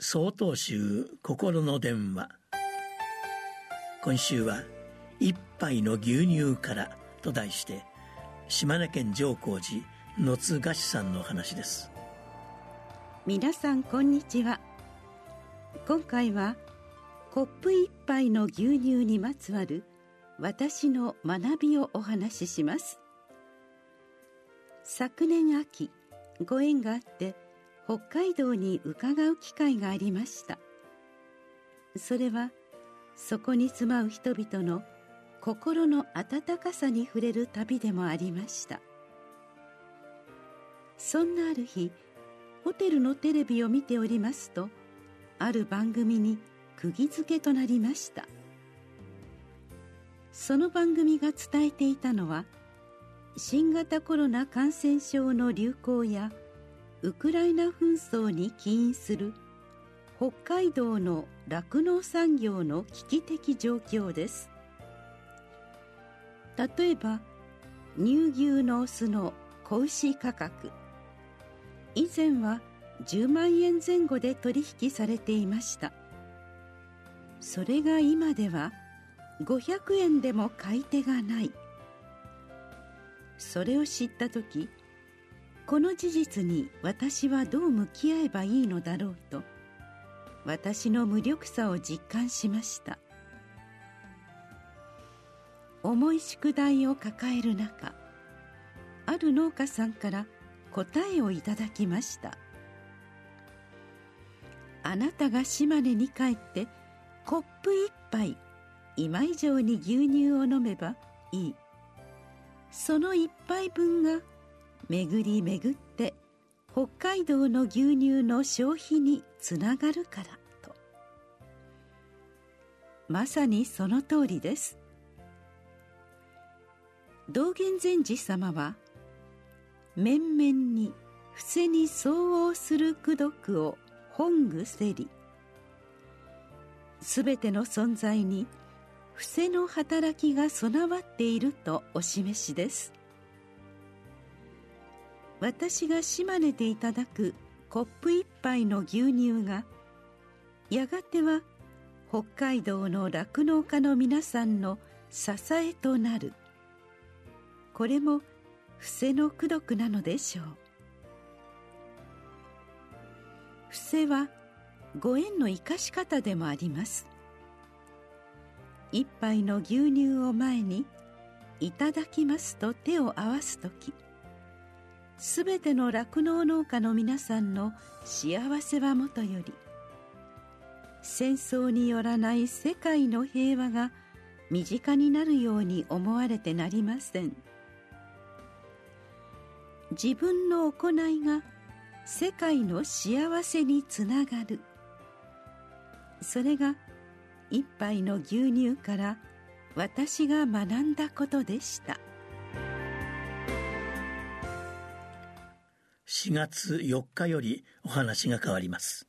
総統集心の電話。今週は「一杯の牛乳から」と題して島根県上皇寺野津菓子さんの話です。皆さんこんにちは。今回はコップ一杯の牛乳にまつわる私の学びをお話しします。昨年秋ご縁があって北海道に伺う機会がありました。それはそこに住まう人々の心の温かさに触れる旅でもありました。そんなある日ホテルのテレビを見ておりますとある番組に釘付けとなりました。その番組が伝えていたのは新型コロナ感染症の流行やウクライナ紛争に起因する北海道の酪農産業の危機的状況です。例えば乳牛のオスの子牛価格。以前は10万円前後で取引されていました。それが今では500円でも買い手がない。それを知った時この事実に私はどう向き合えばいいのだろうと私の無力さを実感しました。重い宿題を抱える中ある農家さんから答えをいただきました。あなたが島根に帰ってコップ一杯今以上に牛乳を飲めばいい。その一杯分が巡り巡って北海道の牛乳の消費につながるからと。まさにその通りです。道元禅師様は面々に伏せに相応する功徳を本具せりすべての存在に伏せの働きが備わっているとお示しです。私が島根でいただくコップ一杯の牛乳がやがては北海道の酪農家の皆さんの支えとなる。これも伏せの功徳なのでしょう。伏せはご縁の生かし方でもあります。一杯の牛乳を前に「いただきます」と手を合わす時。すべての酪農農家の皆さんの幸せはもとより戦争によらない世界の平和が身近になるように思われてなりません。自分の行いが世界の幸せにつながる。それが一杯の牛乳から私が学んだことでした。4月4日よりお話が変わります。